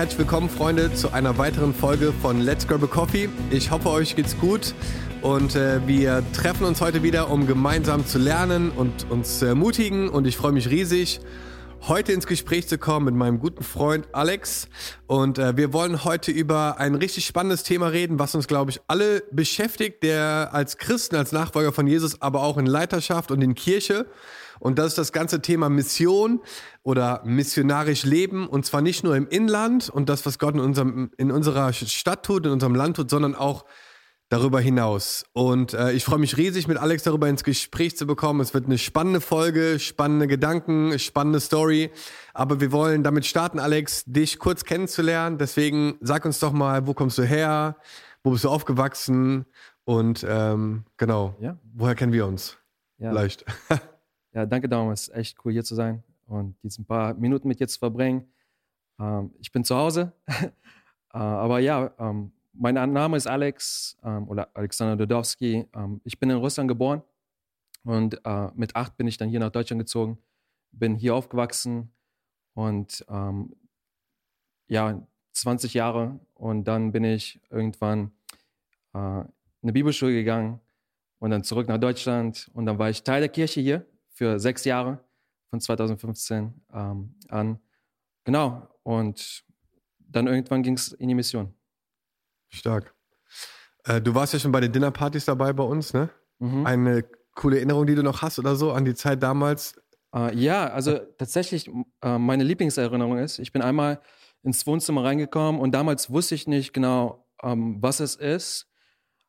herzlich willkommen, Freunde, zu einer weiteren Folge von Let's Grab a Coffee. Ich hoffe, euch geht's gut und äh, wir treffen uns heute wieder, um gemeinsam zu lernen und uns zu ermutigen. Und ich freue mich riesig, heute ins Gespräch zu kommen mit meinem guten Freund Alex. Und äh, wir wollen heute über ein richtig spannendes Thema reden, was uns, glaube ich, alle beschäftigt, der als Christen, als Nachfolger von Jesus, aber auch in Leiterschaft und in Kirche. Und das ist das ganze Thema Mission oder missionarisch leben. Und zwar nicht nur im Inland und das, was Gott in, unserem, in unserer Stadt tut, in unserem Land tut, sondern auch darüber hinaus. Und äh, ich freue mich riesig, mit Alex darüber ins Gespräch zu bekommen. Es wird eine spannende Folge, spannende Gedanken, spannende Story. Aber wir wollen damit starten, Alex, dich kurz kennenzulernen. Deswegen sag uns doch mal, wo kommst du her? Wo bist du aufgewachsen? Und ähm, genau, ja. woher kennen wir uns? Ja. Leicht. ja, danke, Daumen. Es ist echt cool, hier zu sein und diese paar Minuten mit dir zu verbringen. Ähm, ich bin zu Hause. äh, aber ja, ähm, mein Name ist Alex ähm, oder Alexander Dodowski. Ähm, ich bin in Russland geboren und äh, mit acht bin ich dann hier nach Deutschland gezogen, bin hier aufgewachsen und ähm, ja, 20 Jahre und dann bin ich irgendwann äh, in eine Bibelschule gegangen und dann zurück nach Deutschland und dann war ich Teil der Kirche hier für sechs Jahre von 2015 ähm, an. Genau, und dann irgendwann ging es in die Mission. Stark. Äh, du warst ja schon bei den Dinnerpartys dabei bei uns, ne? Mhm. Eine coole Erinnerung, die du noch hast oder so an die Zeit damals? Äh, ja, also tatsächlich, äh, meine Lieblingserinnerung ist, ich bin einmal ins Wohnzimmer reingekommen und damals wusste ich nicht genau, ähm, was es ist.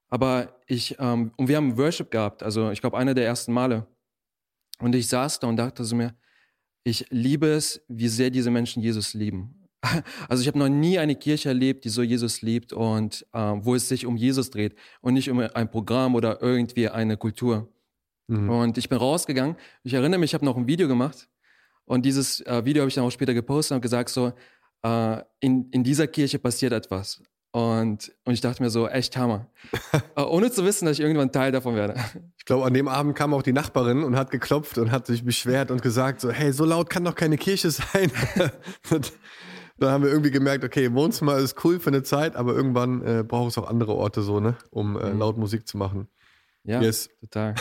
Aber ich, ähm, und wir haben Worship gehabt, also ich glaube, einer der ersten Male. Und ich saß da und dachte so mir, ich liebe es, wie sehr diese Menschen Jesus lieben. Also ich habe noch nie eine Kirche erlebt, die so Jesus liebt und äh, wo es sich um Jesus dreht und nicht um ein Programm oder irgendwie eine Kultur. Mhm. Und ich bin rausgegangen. Ich erinnere mich, ich habe noch ein Video gemacht und dieses äh, Video habe ich dann auch später gepostet und gesagt so, äh, in, in dieser Kirche passiert etwas. Und, und ich dachte mir so, echt Hammer. Äh, ohne zu wissen, dass ich irgendwann Teil davon werde. Ich glaube, an dem Abend kam auch die Nachbarin und hat geklopft und hat sich beschwert und gesagt so, hey, so laut kann doch keine Kirche sein. dann haben wir irgendwie gemerkt, okay, Wohnzimmer ist cool für eine Zeit, aber irgendwann äh, braucht es auch andere Orte so, ne, um äh, mhm. laut Musik zu machen. Ja, yes. total.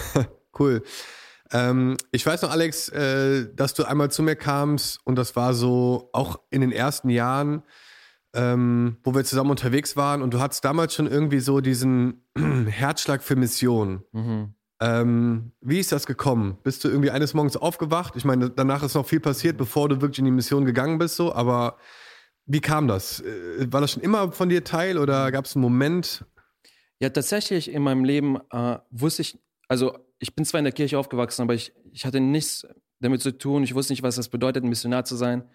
cool. Ähm, ich weiß noch, Alex, äh, dass du einmal zu mir kamst und das war so auch in den ersten Jahren, ähm, wo wir zusammen unterwegs waren und du hattest damals schon irgendwie so diesen Herzschlag für Mission. Mhm. Ähm, wie ist das gekommen? Bist du irgendwie eines Morgens aufgewacht? Ich meine, danach ist noch viel passiert, bevor du wirklich in die Mission gegangen bist, so, aber wie kam das? Äh, war das schon immer von dir Teil oder gab es einen Moment? Ja, tatsächlich in meinem Leben äh, wusste ich, also ich bin zwar in der Kirche aufgewachsen, aber ich, ich hatte nichts damit zu tun. Ich wusste nicht, was das bedeutet, ein Missionar zu sein.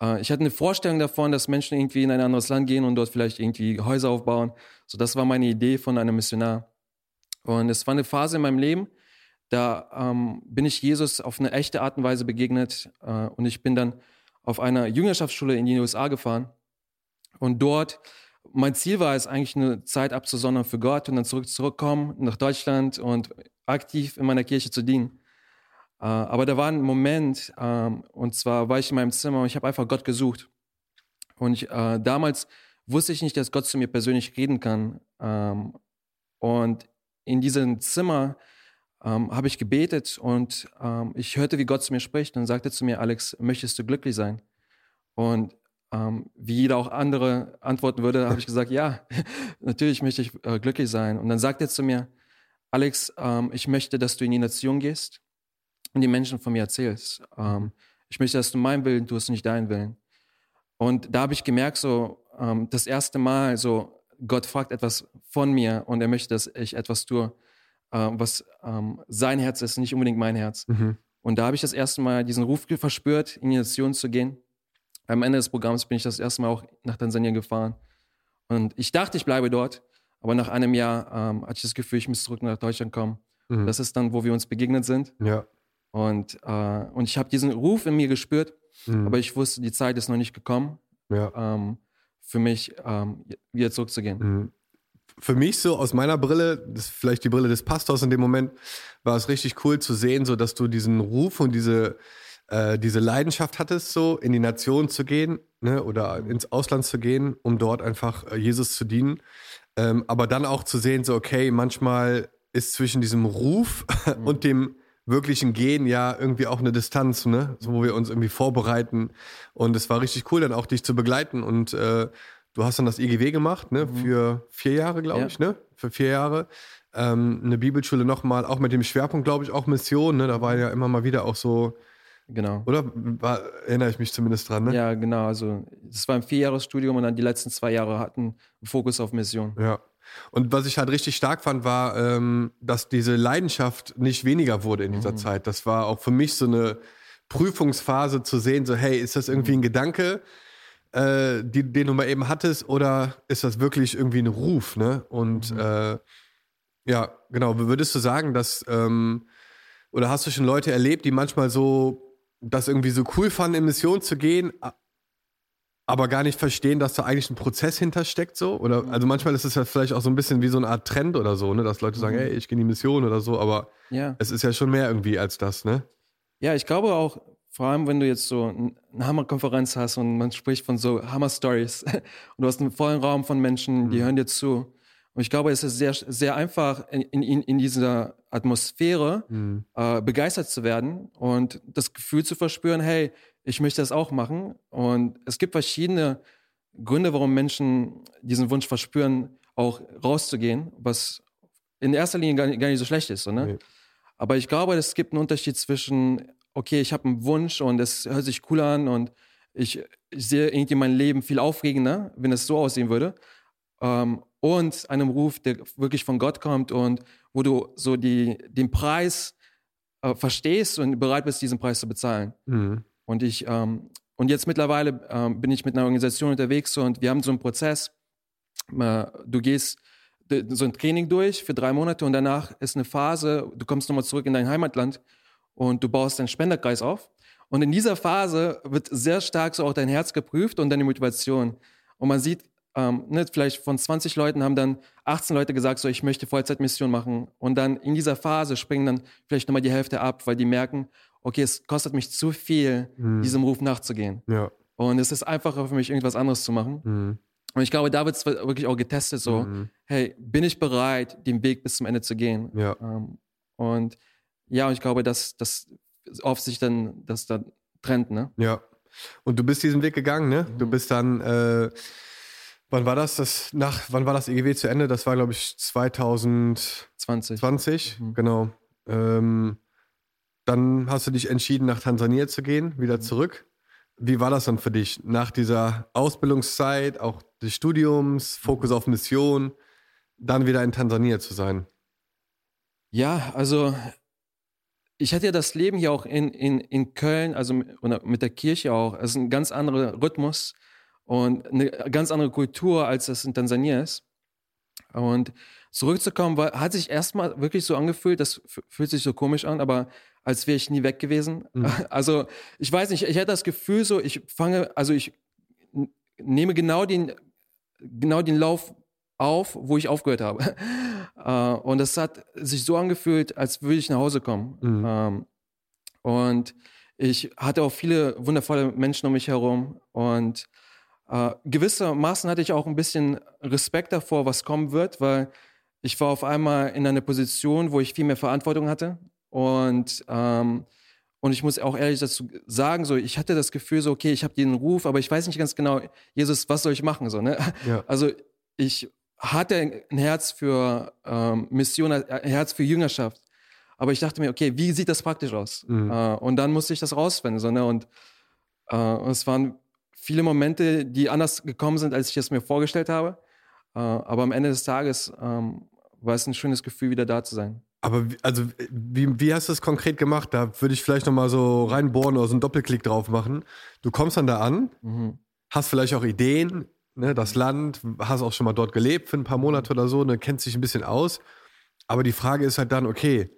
Äh, ich hatte eine Vorstellung davon, dass Menschen irgendwie in ein anderes Land gehen und dort vielleicht irgendwie Häuser aufbauen. So, das war meine Idee von einem Missionar. Und es war eine Phase in meinem Leben, da ähm, bin ich Jesus auf eine echte Art und Weise begegnet. Äh, und ich bin dann auf einer Jüngerschaftsschule in die USA gefahren. Und dort, mein Ziel war es eigentlich eine Zeit abzusondern für Gott und dann zurück zurückkommen nach Deutschland und aktiv in meiner Kirche zu dienen. Äh, aber da war ein Moment, ähm, und zwar war ich in meinem Zimmer und ich habe einfach Gott gesucht. Und ich, äh, damals wusste ich nicht, dass Gott zu mir persönlich reden kann. Ähm, und in diesem Zimmer ähm, habe ich gebetet und ähm, ich hörte, wie Gott zu mir spricht und sagte zu mir, Alex, möchtest du glücklich sein? Und ähm, wie jeder auch andere antworten würde, habe ich gesagt, ja, natürlich möchte ich äh, glücklich sein. Und dann sagt er zu mir, Alex, ähm, ich möchte, dass du in die Nation gehst und die Menschen von mir erzählst. Ähm, ich möchte, dass du meinen Willen tust nicht deinen Willen. Und da habe ich gemerkt, so ähm, das erste Mal, so Gott fragt etwas von mir und er möchte, dass ich etwas tue äh, was ähm, sein Herz ist, nicht unbedingt mein Herz. Mhm. Und da habe ich das erste Mal diesen Ruf verspürt, in die Nation zu gehen. Am Ende des Programms bin ich das erste Mal auch nach Tansania gefahren. Und ich dachte, ich bleibe dort. Aber nach einem Jahr ähm, hatte ich das Gefühl, ich muss zurück nach Deutschland kommen. Mhm. Das ist dann, wo wir uns begegnet sind. Ja. Und, äh, und ich habe diesen Ruf in mir gespürt, mhm. aber ich wusste, die Zeit ist noch nicht gekommen, ja. ähm, für mich ähm, wieder zurückzugehen. Mhm für mich so aus meiner Brille, das ist vielleicht die Brille des Pastors in dem Moment, war es richtig cool zu sehen, so dass du diesen Ruf und diese äh, diese Leidenschaft hattest, so in die Nation zu gehen ne, oder ins Ausland zu gehen, um dort einfach äh, Jesus zu dienen. Ähm, aber dann auch zu sehen, so, okay, manchmal ist zwischen diesem Ruf Mhm. und dem wirklichen Gehen ja irgendwie auch eine Distanz, ne? So, wo wir uns irgendwie vorbereiten. Und es war richtig cool, dann auch dich zu begleiten. Und äh, du hast dann das IGW gemacht, ne? Für vier Jahre, glaube Mhm. Ja. ich, ne? Für vier Jahre. Ähm, eine Bibelschule nochmal, auch mit dem Schwerpunkt, glaube ich, auch Mission, ne? Da war ja immer mal wieder auch so, Genau. oder? War, erinnere ich mich zumindest dran, ne? Ja, genau. Also, es war ein Vierjahresstudium und dann die letzten zwei Jahre hatten Fokus auf Mission. Ja. Und was ich halt richtig stark fand, war, ähm, dass diese Leidenschaft nicht weniger wurde in dieser Zeit. Das war auch für mich so eine Prüfungsphase zu sehen, so hey, ist das irgendwie ein Gedanke, äh, die, den du mal eben hattest, oder ist das wirklich irgendwie ein Ruf, ne? Und äh, ja, genau, würdest du sagen, dass, ähm, oder hast du schon Leute erlebt, die manchmal so das irgendwie so cool fanden, in Mission zu gehen, aber gar nicht verstehen, dass da eigentlich ein Prozess hintersteckt, so? Oder, also manchmal ist es ja vielleicht auch so ein bisschen wie so eine Art Trend oder so, ne? Dass Leute sagen, hey, ich gehe in die Mission oder so, aber Ja. es ist ja schon mehr irgendwie als das, ne? Ja, ich glaube auch, vor allem wenn du jetzt so ein- eine Hammerkonferenz hast und man spricht von so Hammer-Stories und du hast einen vollen Raum von Menschen, die hören dir zu. Und ich glaube, es ist sehr, sehr einfach, in, in, in dieser Atmosphäre äh, begeistert zu werden und das Gefühl zu verspüren, hey, ich möchte das auch machen. Und es gibt verschiedene Gründe, warum Menschen diesen Wunsch verspüren, auch rauszugehen, was in erster Linie gar nicht, gar nicht so schlecht ist. Ne? Nee. Aber ich glaube, es gibt einen Unterschied zwischen, okay, ich habe einen Wunsch und es hört sich cool an und ich, ich sehe irgendwie mein Leben viel aufregender, wenn es so aussehen würde. Ähm, und einem Ruf, der wirklich von Gott kommt und wo du so die, den Preis äh, verstehst und bereit bist, diesen Preis zu bezahlen. Mhm. Und ich, ähm, und jetzt mittlerweile ähm, bin ich mit einer Organisation unterwegs und wir haben so einen Prozess. Äh, du gehst so ein Training durch für drei Monate und danach ist eine Phase, du kommst nochmal zurück in dein Heimatland und du baust deinen Spenderkreis auf. Und in dieser Phase wird sehr stark so auch dein Herz geprüft und deine Motivation. Und man sieht, ähm, ne, vielleicht von 20 Leuten haben dann 18 Leute gesagt, so ich möchte Vollzeitmission machen. Und dann in dieser Phase springen dann vielleicht nochmal die Hälfte ab, weil die merken, okay, es kostet mich zu viel, diesem Ruf nachzugehen. Ja. Und es ist einfacher für mich, irgendwas anderes zu machen. Mhm. Und ich glaube, da wird es wirklich auch getestet, so, Mhm. hey, bin ich bereit, den Weg bis zum Ende zu gehen? Ja. Ähm, und ja, und ich glaube, dass das oft sich dann, das dann trennt, ne? Ja. Und du bist diesen Weg gegangen, ne? Du bist dann, äh, wann war das? das nach, wann war das EGW zu Ende? Das war, glaube ich, 2020, 20. genau. Ähm, dann hast du dich entschieden, nach Tansania zu gehen, wieder zurück. Wie war das dann für dich nach dieser Ausbildungszeit, auch des Studiums, Fokus auf Mission, dann wieder in Tansania zu sein? Ja, also ich hatte ja das Leben hier auch in, in, in Köln, also mit, oder mit der Kirche auch. Es ist ein ganz anderer Rhythmus und eine ganz andere Kultur, als es in Tansania ist. Und zurückzukommen, war, hat sich erstmal wirklich so angefühlt, das fühlt sich so komisch an, aber als wäre ich nie weg gewesen. Also ich weiß nicht, ich hatte das Gefühl so, ich fange, also ich nehme genau den, genau den Lauf auf, wo ich aufgehört habe. Äh, und es hat sich so angefühlt, als würde ich nach Hause kommen. Mhm. Ähm, und ich hatte auch viele wundervolle Menschen um mich herum. Und äh, gewissermaßen hatte ich auch ein bisschen Respekt davor, was kommen wird, weil ich war auf einmal in einer Position, wo ich viel mehr Verantwortung hatte. Und, ähm, und ich muss auch ehrlich dazu sagen, so, ich hatte das Gefühl, so, okay, ich habe den Ruf, aber ich weiß nicht ganz genau, Jesus, was soll ich machen? So, ne? Ja. Also ich hatte ein Herz für ähm, Mission, ein Herz für Jüngerschaft. Aber ich dachte mir, okay, wie sieht das praktisch aus? Mhm. Äh, und dann musste ich das rausfinden. So, ne? Und äh, es waren viele Momente, die anders gekommen sind, als ich es mir vorgestellt habe. Äh, aber am Ende des Tages ähm, war es ein schönes Gefühl, wieder da zu sein. Aber wie, also wie, wie hast du es konkret gemacht? Da würde ich vielleicht nochmal so reinbohren oder so einen Doppelklick drauf machen. Du kommst dann da an, Mhm. hast vielleicht auch Ideen, ne, das Land, hast auch schon mal dort gelebt für ein paar Monate oder so, ne, kennst dich ein bisschen aus. Aber die Frage ist halt dann, okay,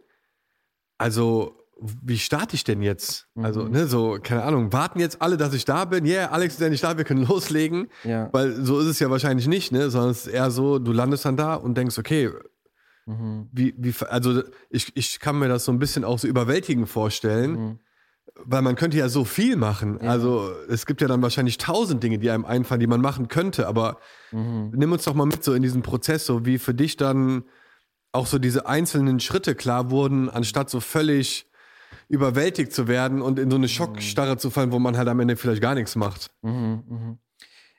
also wie starte ich denn jetzt? Also, Mhm. ne, so, keine Ahnung, warten jetzt alle, dass ich da bin? Yeah, Alex ist ja nicht da, wir können loslegen. Ja. Weil so ist es ja wahrscheinlich nicht, ne? Sondern es ist eher so, du landest dann da und denkst, okay, Mhm. wie, wie, also ich, ich kann mir das so ein bisschen auch so überwältigend vorstellen, Mhm. weil man könnte ja so viel machen. Ja. Also es gibt ja dann wahrscheinlich tausend Dinge, die einem einfallen, die man machen könnte. Aber Mhm. nimm uns doch mal mit so in diesen Prozess, so wie für dich dann auch so diese einzelnen Schritte klar wurden, anstatt so völlig überwältigt zu werden und in so eine Schockstarre zu fallen, wo man halt am Ende vielleicht gar nichts macht. Mhm, mhm.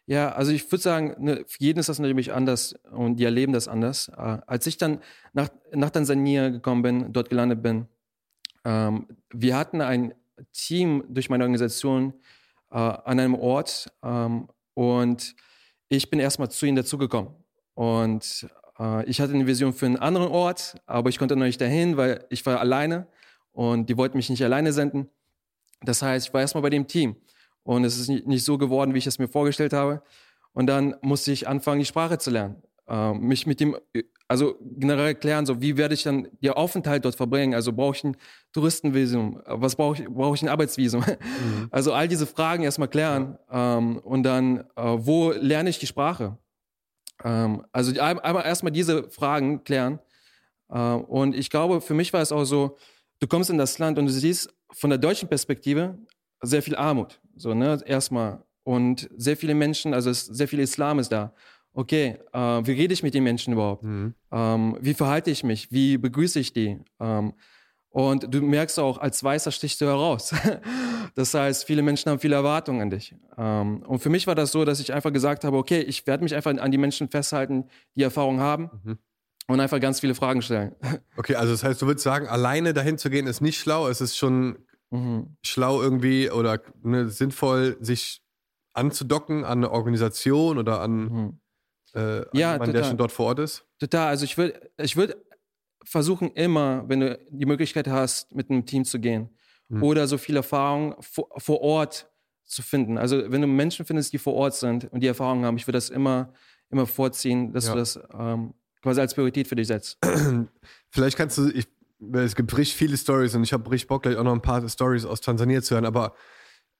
Ja, also ich würde sagen, ne, für jeden ist das natürlich anders und die erleben das anders. Äh, als ich dann nach, nach Tansania gekommen bin, dort gelandet bin, ähm, wir hatten ein Team durch meine Organisation äh, an einem Ort ähm, und ich bin erstmal zu ihnen dazugekommen. Und äh, ich hatte eine Vision für einen anderen Ort, aber ich konnte noch nicht dahin, weil ich war alleine und die wollten mich nicht alleine senden. Das heißt, ich war erstmal bei dem Team. Und es ist nicht, so geworden, wie ich es mir vorgestellt habe. Und dann musste ich anfangen, die Sprache zu lernen. Ähm, mich mit dem, also generell klären, so wie werde ich dann den Aufenthalt dort verbringen? Also brauche ich ein Touristenvisum? Was brauche ich? Brauche ich ein Arbeitsvisum? Also all diese Fragen erstmal klären. Ähm, und dann, äh, wo lerne ich die Sprache? Ähm, also die- einmal erstmal diese Fragen klären. Äh, und ich glaube, für mich war es auch so, du kommst in das Land und du siehst von der deutschen Perspektive sehr viel Armut. So, ne, erstmal. Und sehr viele Menschen, also es, sehr viel Islam ist da. Okay, äh, wie rede ich mit den Menschen überhaupt? Mhm. Ähm, wie verhalte ich mich? Wie begrüße ich die? Ähm, und du merkst auch, als Weißer stichst du heraus. das heißt, viele Menschen haben viele Erwartungen an dich. Ähm, und für mich war das so, dass ich einfach gesagt habe, okay, ich werde mich einfach an die Menschen festhalten, die Erfahrung haben Mhm. Und einfach ganz viele Fragen stellen. Okay, also das heißt, du würdest sagen, alleine dahin zu gehen ist nicht schlau. Es ist schon mhm. schlau irgendwie oder ne, sinnvoll, sich anzudocken an eine Organisation oder an, Mhm. äh, an Ja, jemanden, der schon dort vor Ort ist. Total. Also ich würde ich würd versuchen immer, wenn du die Möglichkeit hast, mit einem Team zu gehen Mhm. oder so viel Erfahrung vor, vor Ort zu finden. Also wenn du Menschen findest, die vor Ort sind und die Erfahrung haben, ich würde das immer, immer vorziehen, dass Ja. du das ähm, quasi als Priorität für dich setzt. Vielleicht kannst du, ich, es gibt richtig viele Stories und ich habe richtig Bock, gleich auch noch ein paar Stories aus Tansania zu hören, aber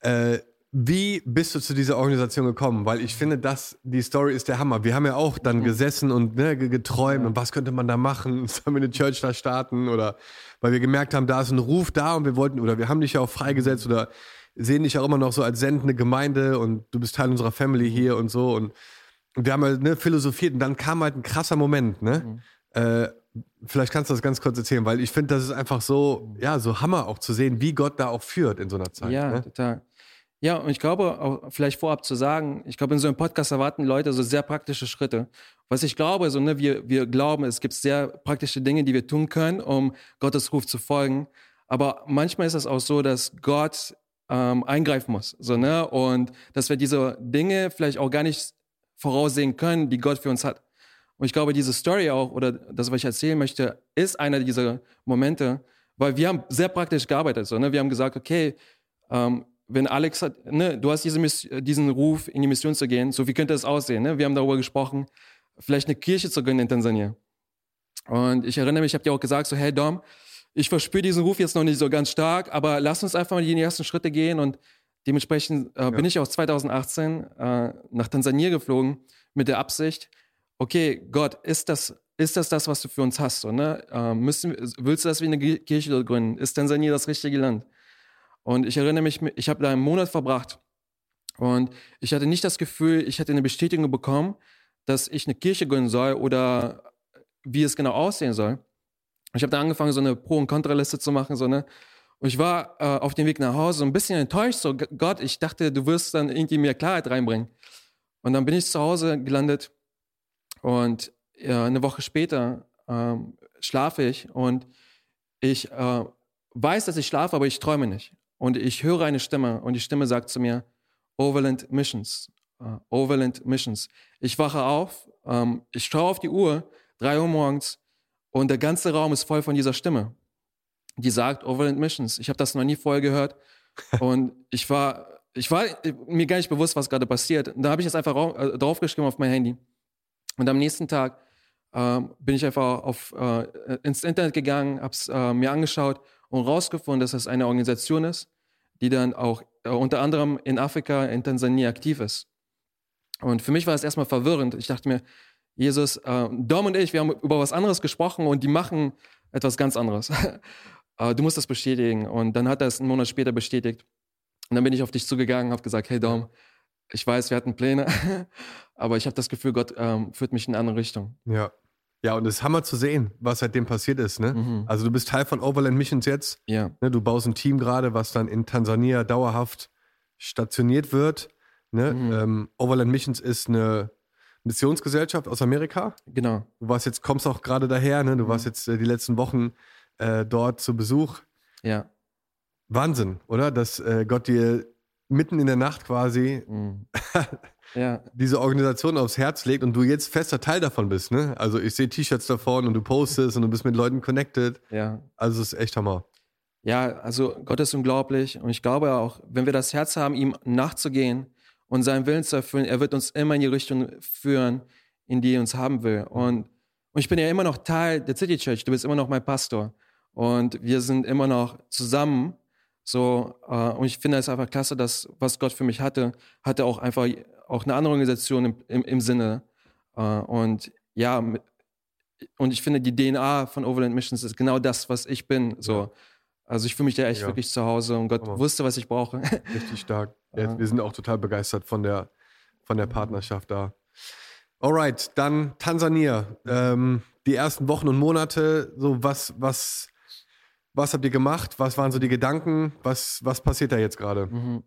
äh, wie bist du zu dieser Organisation gekommen? Weil ich finde, dass die Story ist der Hammer. Wir haben ja auch dann gesessen und ne, ge- geträumt und was könnte man da machen? Sollen wir eine Church da starten? Oder weil wir gemerkt haben, da ist ein Ruf da und wir wollten, oder wir haben dich ja auch freigesetzt oder sehen dich auch immer noch so als sendende Gemeinde und du bist Teil unserer Family hier und so und wir haben halt ne, philosophiert und dann kam halt ein krasser Moment, ne? Äh, vielleicht kannst du das ganz kurz erzählen, weil ich finde, das ist einfach so, ja, so Hammer auch zu sehen, wie Gott da auch führt in so einer Zeit. ja, Ne? total. Ja, und ich glaube, auch vielleicht vorab zu sagen, ich glaube, in so einem Podcast erwarten Leute so sehr praktische Schritte. Was ich glaube, so, ne, wir, wir glauben, es gibt sehr praktische Dinge, die wir tun können, um Gottes Ruf zu folgen. Aber manchmal ist es auch so, dass Gott ähm, eingreifen muss. So, ne? Und dass wir diese Dinge vielleicht auch gar nicht voraussehen können, die Gott für uns hat. Und ich glaube, diese Story auch, oder das, was ich erzählen möchte, ist einer dieser Momente, weil wir haben sehr praktisch gearbeitet. So, ne? Wir haben gesagt, okay, ähm, wenn Alex hat, ne, du hast diese diesen Ruf, in die Mission zu gehen, so wie könnte das aussehen? Ne? Wir haben darüber gesprochen, vielleicht eine Kirche zu gründen in Tansania. Und ich erinnere mich, ich habe dir auch gesagt, so, hey Dom, ich verspüre diesen Ruf jetzt noch nicht so ganz stark, aber lass uns einfach mal die ersten Schritte gehen. Und dementsprechend äh, bin ich auch 2018 äh, nach Tansania geflogen mit der Absicht, okay, Gott, ist das, ist das das, was du für uns hast? So, ne? äh, müssen, willst du, dass wir eine Kirche dort gründen? Ist Tansania das richtige Land? Und ich erinnere mich, ich habe da einen Monat verbracht und ich hatte nicht das Gefühl, ich hätte eine Bestätigung bekommen, dass ich eine Kirche gründen soll oder wie es genau aussehen soll. Ich habe da angefangen, so eine Pro- und Kontraliste zu machen, so ne. Und ich war äh, auf dem Weg nach Hause ein bisschen enttäuscht, so Gott, ich dachte, du wirst dann irgendwie mehr Klarheit reinbringen. Und dann bin ich zu Hause gelandet und ja, eine Woche später ähm, schlafe ich und ich äh, weiß, dass ich schlafe, aber ich träume nicht. Und ich höre eine Stimme und die Stimme sagt zu mir, Overland Missions, äh, Overland Missions. Ich wache auf, ähm, ich schaue auf die Uhr, drei Uhr morgens und der ganze Raum ist voll von dieser Stimme, die sagt Overland Missions. Ich habe das noch nie vorher gehört und ich war, ich war mir gar nicht bewusst, was gerade passiert. Und da habe ich es einfach äh, draufgeschrieben auf mein Handy. Und am nächsten Tag ähm, bin ich einfach auf, äh, ins Internet gegangen, habe es äh, mir angeschaut und rausgefunden, dass es eine Organisation ist, die dann auch äh, unter anderem in Afrika, in Tansania aktiv ist. Und für mich war es erstmal verwirrend. Ich dachte mir, Jesus, äh, Dom und ich, wir haben über was anderes gesprochen und die machen etwas ganz anderes. äh, du musst das bestätigen. Und dann hat er es einen Monat später bestätigt. Und dann bin ich auf dich zugegangen, habe gesagt, hey Dom, ich weiß, wir hatten Pläne, aber ich habe das Gefühl, Gott ähm, führt mich in eine andere Richtung. Ja. Ja, und es ist Hammer zu sehen, was seitdem passiert ist. Ne? Mhm. Also du bist Teil von Overland Missions jetzt. Ja, Ne? Du baust ein Team gerade, was dann in Tansania dauerhaft stationiert wird. Ne? Mhm. Ähm, Overland Missions ist eine Missionsgesellschaft aus Amerika. genau. Du warst jetzt, kommst auch gerade daher, ne? Du warst Mhm. jetzt äh, die letzten Wochen äh, dort zu Besuch. Ja. Wahnsinn, oder? Dass äh, Gott dir mitten in der Nacht quasi Mhm. ja, diese Organisation aufs Herz legt und du jetzt fester Teil davon bist, ne? Also ich sehe T-Shirts davon und du postest und du bist mit Leuten connected. ja. Also es ist echt Hammer. Ja, also Gott ist unglaublich und ich glaube auch, wenn wir das Herz haben, ihm nachzugehen und seinen Willen zu erfüllen, er wird uns immer in die Richtung führen, in die er uns haben will. Und, und ich bin ja immer noch Teil der City Church, du bist immer noch mein Pastor und wir sind immer noch zusammen. So, äh, und ich finde es einfach klasse, dass was Gott für mich hatte, hatte auch einfach auch eine andere Organisation im, im, im Sinne. Äh, und ja, und ich finde, die DNA von Overland Missions ist genau das, was ich bin. So. Ja. Also ich fühle mich da echt Ja. wirklich zu Hause und Gott Hammer. wusste, was ich brauche. Richtig stark. Ja, Ja. wir sind auch total begeistert von der, von der Partnerschaft da. Alright, dann Tansania. Ähm, die ersten Wochen und Monate, so was, was, was habt ihr gemacht? Was waren so die Gedanken? Was, was passiert da jetzt gerade? Mhm.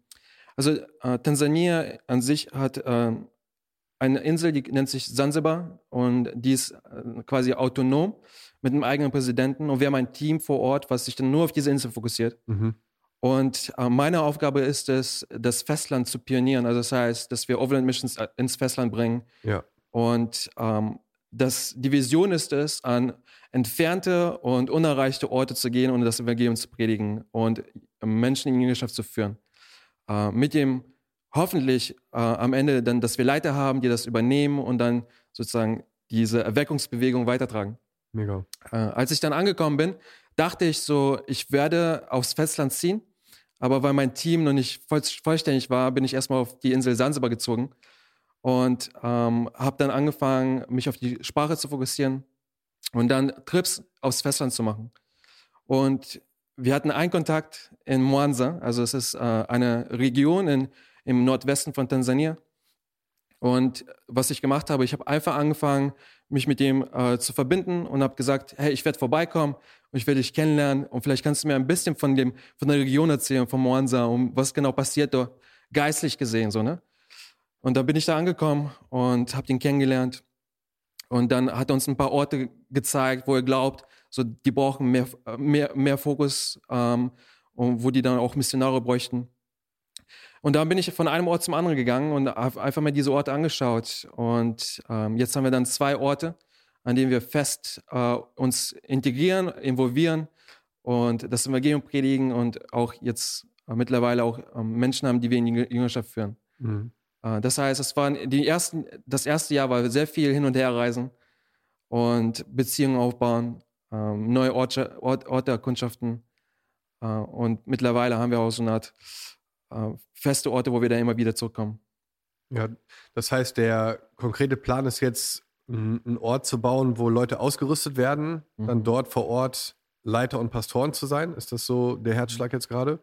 Also äh, Tansania an sich hat äh, eine Insel, die nennt sich Zanzibar und die ist äh, quasi autonom mit einem eigenen Präsidenten und wir haben ein Team vor Ort, was sich dann nur auf diese Insel fokussiert. Mhm. Und äh, meine Aufgabe ist es, das Festland zu pionieren. Also das heißt, dass wir Overland Missions äh, ins Festland bringen. Ja. Und ähm, das, die Vision ist es, an entfernte und unerreichte Orte zu gehen und das Evangelium zu predigen und Menschen in die Jüngerschaft zu führen. Äh, mit dem hoffentlich äh, am Ende dann, dass wir Leiter haben, die das übernehmen und dann sozusagen diese Erweckungsbewegung weitertragen. Mega. Äh, als ich dann angekommen bin, dachte ich so, ich werde aufs Festland ziehen. Aber weil mein Team noch nicht voll, vollständig war, bin ich erstmal auf die Insel Sansibar gezogen und ähm, habe dann angefangen, mich auf die Sprache zu fokussieren und dann Trips aufs Festland zu machen. Und wir hatten einen Kontakt in Mwanza, also es ist äh, eine Region in, im Nordwesten von Tansania. Und was ich gemacht habe, ich habe einfach angefangen, mich mit dem äh, zu verbinden und habe gesagt, hey, ich werde vorbeikommen und ich werde dich kennenlernen und vielleicht kannst du mir ein bisschen von dem von der Region erzählen, von Mwanza, um was genau passiert dort, geistlich gesehen, so ne. Und dann bin ich da angekommen und habe ihn kennengelernt und dann hat er uns ein paar Orte gezeigt, wo er glaubt, so die brauchen mehr mehr mehr Fokus ähm, und wo die dann auch Missionare bräuchten. Und dann bin ich von einem Ort zum anderen gegangen und habe einfach mal diese Orte angeschaut. Und ähm, jetzt haben wir dann zwei Orte, an denen wir fest äh, uns integrieren, involvieren und das Evangelium predigen und auch jetzt äh, mittlerweile auch ähm, Menschen haben, die wir in die Jüngerschaft führen. Mhm. Äh, das heißt, es waren die ersten, das erste Jahr war sehr viel hin und her reisen und Beziehungen aufbauen, ähm, neue Orte, Ort, Orte erkundschaften. Äh, und mittlerweile haben wir auch so eine Art äh, feste Orte, wo wir dann immer wieder zurückkommen. Ja, das heißt, der konkrete Plan ist jetzt, einen Ort zu bauen, wo Leute ausgerüstet werden, Mhm. dann dort vor Ort Leiter und Pastoren zu sein. Ist das so der Herzschlag jetzt gerade?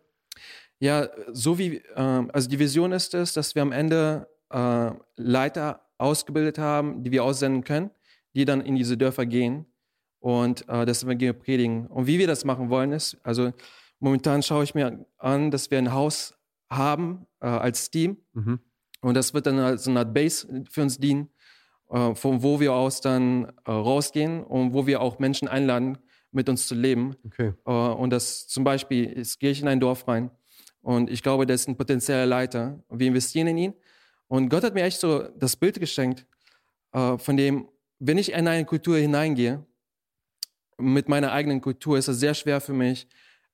Ja, so wie, ähm, also die Vision ist es, dass wir am Ende äh, Leiter ausgebildet haben, die wir aussenden können, die dann in diese Dörfer gehen und äh, das Evangelium predigen. Und wie wir das machen wollen, ist, also momentan schaue ich mir an, dass wir ein Haus haben äh, als Team Mhm. und das wird dann als eine Art Base für uns dienen, von wo wir aus dann rausgehen und wo wir auch Menschen einladen, mit uns zu leben. Okay. Und das zum Beispiel, ist, gehe ich in ein Dorf rein und ich glaube, der ist ein potenzieller Leiter. Wir investieren in ihn. Und Gott hat mir echt so das Bild geschenkt, äh, von dem, wenn ich in eine Kultur hineingehe, mit meiner eigenen Kultur, ist es sehr schwer für mich,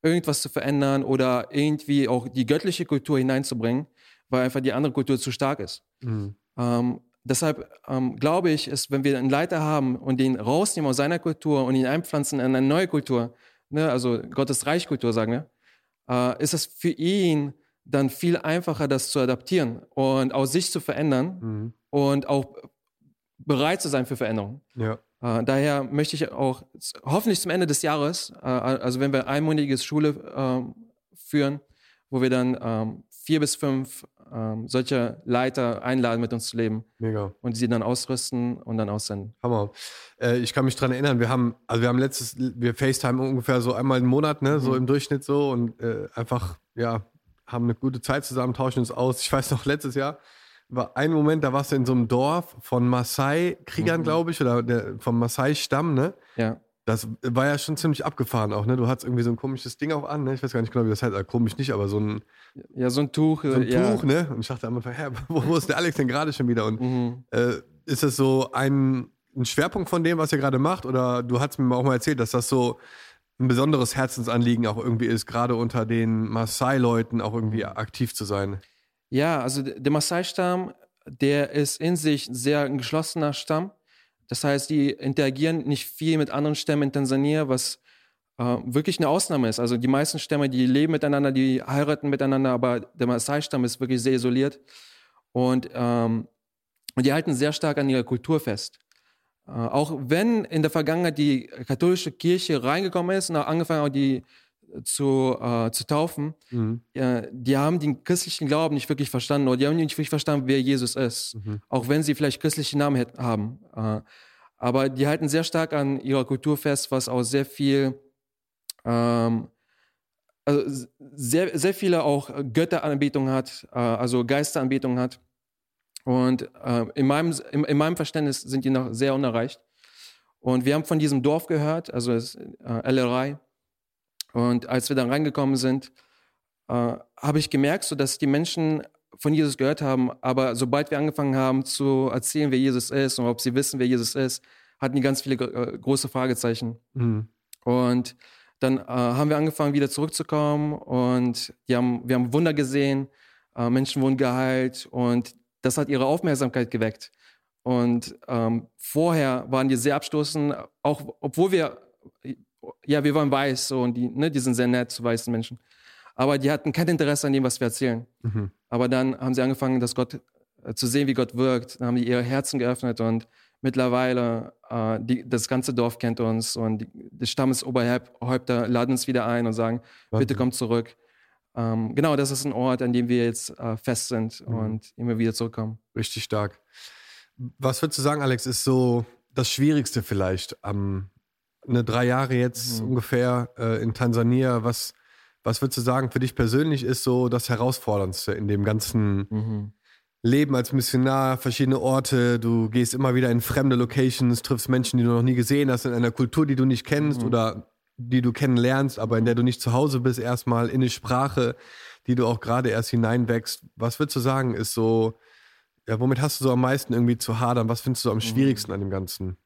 irgendwas zu verändern oder irgendwie auch die göttliche Kultur hineinzubringen, weil einfach die andere Kultur zu stark ist. Mhm. Ähm, deshalb ähm, glaube ich, ist, wenn wir einen Leiter haben und den rausnehmen aus seiner Kultur und ihn einpflanzen in eine neue Kultur, ne, also Gottes Reichkultur sagen wir, äh, ist es für ihn dann viel einfacher, das zu adaptieren und aus sich zu verändern Mhm. und auch bereit zu sein für Veränderungen. Ja. Äh, daher möchte ich auch hoffentlich zum Ende des Jahres, äh, also wenn wir einmonatiges Schule äh, führen, wo wir dann ähm, vier bis fünf ähm, solche Leiter einladen, mit uns zu leben. Mega. Und sie dann ausrüsten und dann aussenden. Hammer. Äh, ich kann mich dran erinnern, wir haben, also wir haben letztes, wir FaceTime ungefähr so einmal im Monat, ne, mhm. so im Durchschnitt so und äh, einfach, ja, haben eine gute Zeit zusammen, tauschen uns aus. Ich weiß noch, letztes Jahr war ein Moment, da warst du in so einem Dorf von Maasai-Kriegern, mhm. glaube ich, oder der, vom Maasai-Stamm, ne? Ja. Das war ja schon ziemlich abgefahren auch, ne? Du hattest irgendwie so ein komisches Ding auch an, ne? Ich weiß gar nicht genau, wie das heißt, also komisch nicht, aber so ein. Ja, so ein Tuch. So ein ja. Tuch, ne? Und ich dachte am Anfang, hä, wo, wo ist der Alex denn gerade schon wieder? Und mhm. äh, ist das so ein, ein Schwerpunkt von dem, was ihr gerade macht? Oder du hast mir auch mal erzählt, dass das so ein besonderes Herzensanliegen auch irgendwie ist, gerade unter den Maasai-Leuten auch irgendwie aktiv zu sein? Ja, also der Maasai-Stamm, der ist in sich sehr ein geschlossener Stamm. Das heißt, die interagieren nicht viel mit anderen Stämmen in Tansania, was äh, wirklich eine Ausnahme ist. Also die meisten Stämme, die leben miteinander, die heiraten miteinander, aber der Maasai-Stamm ist wirklich sehr isoliert. Und, ähm, die halten sehr stark an ihrer Kultur fest. Äh, auch wenn in der Vergangenheit die katholische Kirche reingekommen ist und auch angefangen hat, die zu, äh, zu taufen, mhm. äh, die haben den christlichen Glauben nicht wirklich verstanden oder die haben nicht wirklich verstanden, wer Jesus ist. Mhm. Auch wenn sie vielleicht christliche Namen hätten, haben. Äh, aber die halten sehr stark an ihrer Kultur fest, was auch sehr viel, ähm, also sehr, sehr viele auch Götteranbetung hat, äh, also Geisteranbetung hat. Und äh, in, meinem, in, in, meinem Verständnis sind die noch sehr unerreicht. Und wir haben von diesem Dorf gehört, also äh, LRI, und als wir dann reingekommen sind, äh, habe ich gemerkt, so dass die Menschen von Jesus gehört haben, aber sobald wir angefangen haben zu erzählen, wer Jesus ist und ob sie wissen, wer Jesus ist, hatten die ganz viele äh, große Fragezeichen. Mhm. Und dann äh, haben wir angefangen, wieder zurückzukommen und die haben, wir haben Wunder gesehen, äh, Menschen wurden geheilt und das hat ihre Aufmerksamkeit geweckt. Und ähm, vorher waren die sehr abstoßend, auch obwohl wir ja, wir waren weiß so, und die, ne, die sind sehr nett zu weißen Menschen. Aber die hatten kein Interesse an dem, was wir erzählen. Mhm. Aber dann haben sie angefangen, dass Gott äh, zu sehen, wie Gott wirkt. Dann haben die ihre Herzen geöffnet und mittlerweile äh, die, das ganze Dorf kennt uns und die, die Stammesoberhäupter laden uns wieder ein und sagen, Wahnsinn. bitte kommt zurück. Ähm, genau, das ist ein Ort, an dem wir jetzt äh, fest sind mhm. und immer wieder zurückkommen. Richtig stark. Was würdest du sagen, Alex, ist so das Schwierigste vielleicht am eine drei Jahre jetzt mhm. ungefähr äh, in Tansania. Was, was würdest du sagen, für dich persönlich ist so das Herausforderndste in dem ganzen mhm. Leben als Missionar, verschiedene Orte, du gehst immer wieder in fremde Locations, triffst Menschen, die du noch nie gesehen hast, in einer Kultur, die du nicht kennst mhm. oder die du kennenlernst, aber in der du nicht zu Hause bist, erstmal in eine Sprache, die du auch gerade erst hineinwächst. Was würdest du sagen, ist so, ja, womit hast du so am meisten irgendwie zu hadern? Was findest du am mhm. schwierigsten an dem Ganzen?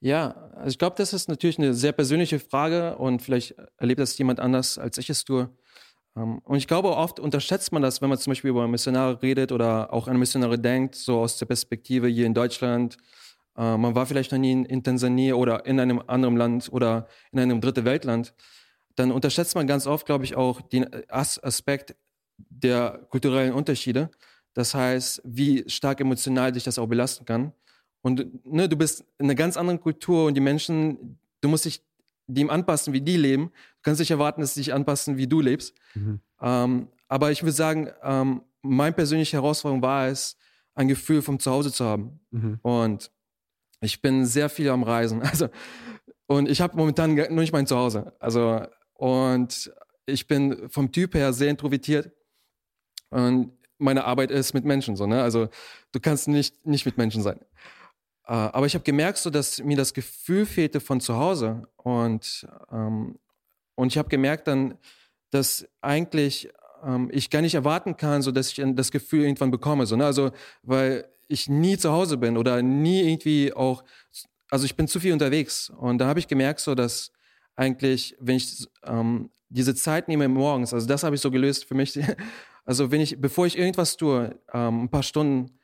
Ja, also ich glaube, das ist natürlich eine sehr persönliche Frage und vielleicht erlebt das jemand anders, als ich es tue. Ähm, und ich glaube, oft unterschätzt man das, wenn man zum Beispiel über Missionare redet oder auch an Missionare denkt, so aus der Perspektive hier in Deutschland. Äh, man war vielleicht noch nie in, Tansania oder in einem anderen Land oder in einem dritte Weltland. Dann unterschätzt man ganz oft, glaube ich, auch den Aspekt der kulturellen Unterschiede. Das heißt, wie stark emotional sich das auch belasten kann. Und ne, du bist in einer ganz anderen Kultur und die Menschen, du musst dich dem anpassen, wie die leben. Du kannst nicht erwarten, dass sie sich anpassen, wie du lebst. Mhm. Ähm, aber ich würde sagen, ähm, meine persönliche Herausforderung war es, ein Gefühl vom Zuhause zu haben. Mhm. Und ich bin sehr viel am Reisen. Also, und ich habe momentan nur nicht mein Zuhause. Also, und ich bin vom Typ her sehr introvertiert. Und meine Arbeit ist mit Menschen so, ne? Also du kannst nicht, nicht mit Menschen sein. Äh, aber ich habe gemerkt, so, dass mir das Gefühl fehlte von zu Hause. Und, ähm, und ich habe gemerkt dann, dass eigentlich ähm, ich gar nicht erwarten kann, so dass ich das Gefühl irgendwann bekomme. So, ne? Also, weil ich nie zu Hause bin oder nie irgendwie auch, also ich bin zu viel unterwegs. Und da habe ich gemerkt, so dass eigentlich, wenn ich ähm, diese Zeit nehme morgens, also das habe ich so gelöst für mich. Also wenn ich, bevor ich irgendwas tue, ähm, ein paar Stunden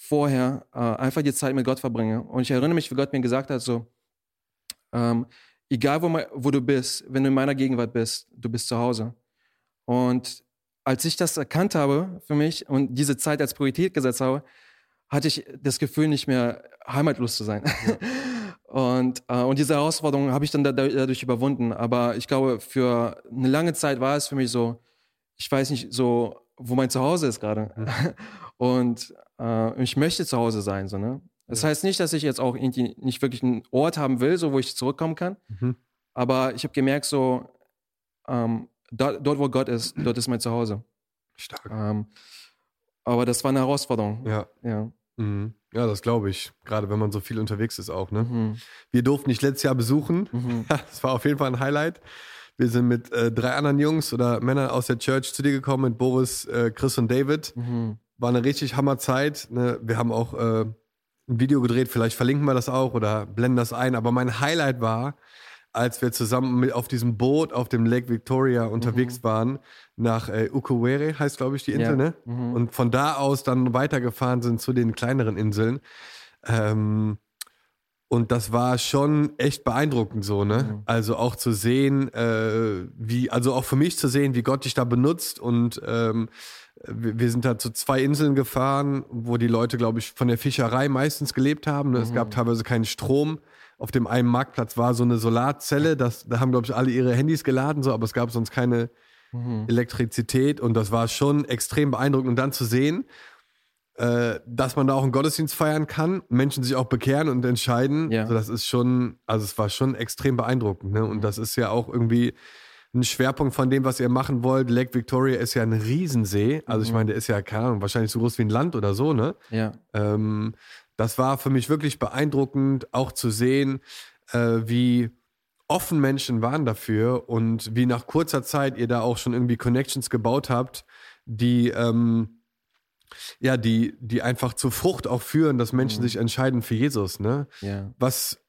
vorher äh, einfach die Zeit mit Gott verbringe. Und ich erinnere mich, wie Gott mir gesagt hat, so, ähm, egal wo, wo du bist, wenn du in meiner Gegenwart bist, du bist zu Hause. Und als ich das erkannt habe für mich und diese Zeit als Priorität gesetzt habe, hatte ich das Gefühl, nicht mehr heimatlos zu sein. Und, äh, und diese Herausforderung habe ich dann da, dadurch überwunden. Aber ich glaube, für eine lange Zeit war es für mich so, ich weiß nicht so, wo mein Zuhause ist gerade. Mhm. Und äh, ich möchte zu Hause sein. So, ne? Das heißt nicht, dass ich jetzt auch irgendwie nicht wirklich einen Ort haben will, so wo ich zurückkommen kann. Mhm. Aber ich habe gemerkt, so ähm, dort, dort, wo Gott ist, dort ist mein Zuhause. Stark. Ähm, aber das war eine Herausforderung. Ja. Ja. Mhm. Ja, das glaube ich. Gerade wenn man so viel unterwegs ist auch. Ne? Mhm. Wir durften dich letztes Jahr besuchen. Mhm. Das war auf jeden Fall ein Highlight. Wir sind mit äh, drei anderen Jungs oder Männern aus der Church zu dir gekommen, mit Boris, äh, Chris und David. Mhm. War eine richtig Hammerzeit. Ne? Wir haben auch äh, ein Video gedreht, vielleicht verlinken wir das auch oder blenden das ein. Aber mein Highlight war, als wir zusammen mit auf diesem Boot auf dem Lake Victoria unterwegs mhm. waren, nach äh, Ukuwere, heißt glaube ich die Insel, ja. ne? Mhm. Und von da aus dann weitergefahren sind zu den kleineren Inseln. Ähm, und das war schon echt beeindruckend so, ne? Mhm. Also auch zu sehen, äh, wie, also auch für mich zu sehen, wie Gott dich da benutzt. Und ähm, wir, sind da zu zwei Inseln gefahren, wo die Leute, glaube ich, von der Fischerei meistens gelebt haben. Es gab mhm. teilweise keinen Strom auf dem einen Marktplatz war so eine Solarzelle, das, da haben, glaube ich, alle ihre Handys geladen, so, aber es gab sonst keine mhm. Elektrizität und das war schon extrem beeindruckend. Und dann zu sehen, äh, dass man da auch einen Gottesdienst feiern kann, Menschen sich auch bekehren und entscheiden, ja. also das ist schon, also es war schon extrem beeindruckend. Ne? Und mhm. das ist ja auch irgendwie ein Schwerpunkt von dem, was ihr machen wollt. Lake Victoria ist ja ein Riesensee. Also ich mhm. meine, der ist ja, keine Ahnung, wahrscheinlich so groß wie ein Land oder so, ne? Ja. Ähm, das war für mich wirklich beeindruckend, auch zu sehen, äh, wie offen Menschen waren dafür und wie nach kurzer Zeit ihr da auch schon irgendwie Connections gebaut habt, die ähm, ja, die, die einfach zur Frucht auch führen, dass Menschen mhm. sich entscheiden für Jesus, ne? Ja. Was,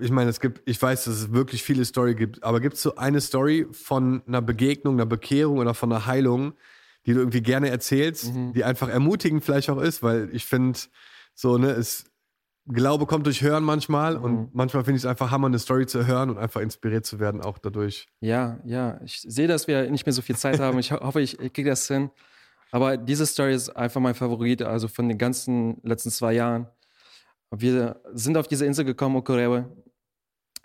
ich meine, es gibt, ich weiß, dass es wirklich viele Story gibt, aber gibt es so eine Story von einer Begegnung, einer Bekehrung oder von einer Heilung, die du irgendwie gerne erzählst, mhm. die einfach ermutigend vielleicht auch ist, weil ich finde, so, ne, es, Glaube kommt durch Hören manchmal mhm. und manchmal finde ich es einfach hammer, eine Story zu hören und einfach inspiriert zu werden, auch dadurch. Ja, ja. Ich sehe, dass wir nicht mehr so viel Zeit haben. Ich hoffe, ich, ich kriege das hin. Aber diese Story ist einfach mein Favorit, also von den ganzen letzten zwei Jahren. Wir sind auf diese Insel gekommen, Okurewe.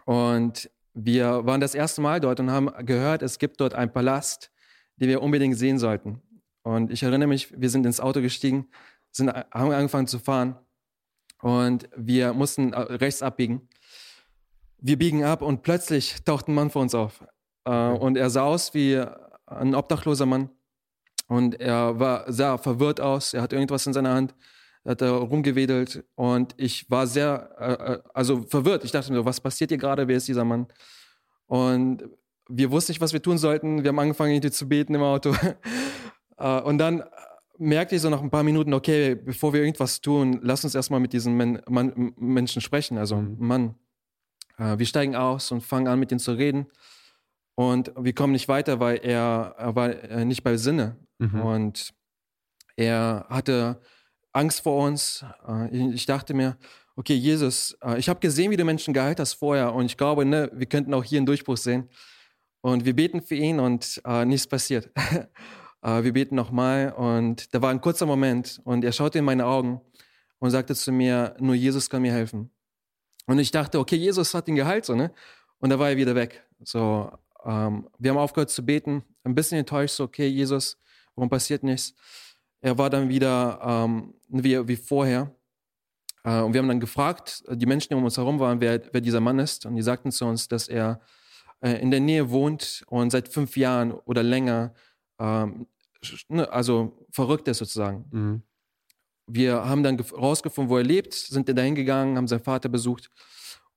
Und wir waren das erste Mal dort und haben gehört, es gibt dort einen Palast, den wir unbedingt sehen sollten. Und ich erinnere mich, wir sind ins Auto gestiegen sind, haben angefangen zu fahren und wir mussten äh, rechts abbiegen. Wir biegen ab und plötzlich taucht ein Mann vor uns auf. Äh, und er sah aus wie ein obdachloser Mann. Und er war, sah verwirrt aus. Er hat irgendwas in seiner Hand. Hat da rumgewedelt. Und ich war sehr, äh, also verwirrt. Ich dachte mir, was passiert hier gerade? Wer ist dieser Mann? Und wir wussten nicht, was wir tun sollten. Wir haben angefangen, zu beten im Auto. und dann merkte ich so nach ein paar Minuten, okay, bevor wir irgendwas tun, lass uns erstmal mit diesem Men Man Menschen sprechen. Also, mhm. Mann, äh, wir steigen aus und fangen an, mit ihm zu reden. Und wir kommen nicht weiter, weil er, er war äh, nicht bei Sinne. Mhm. Und er hatte Angst vor uns. Äh, ich dachte mir, okay, Jesus, äh, ich habe gesehen, wie du Menschen geheilt hast vorher. Und ich glaube, ne, wir könnten auch hier einen Durchbruch sehen. Und wir beten für ihn und äh, nichts passiert. äh, wir beten nochmal. Und da war ein kurzer Moment und er schaute in meine Augen und sagte zu mir, nur Jesus kann mir helfen. Und ich dachte, okay, Jesus hat ihn geheilt, so, ne? Und da war er wieder weg. So, ähm, wir haben aufgehört zu beten, ein bisschen enttäuscht, so, okay, Jesus, warum passiert nichts? Er war dann wieder ähm, wie, wie vorher. Äh, und wir haben dann gefragt, die Menschen, die um uns herum waren, wer, wer dieser Mann ist. Und die sagten zu uns, dass er äh, in der Nähe wohnt und seit fünf Jahren oder länger ähm, ne, also verrückt ist sozusagen. Mhm. Wir haben dann rausgefunden, wo er lebt, sind dahin gegangen, haben seinen Vater besucht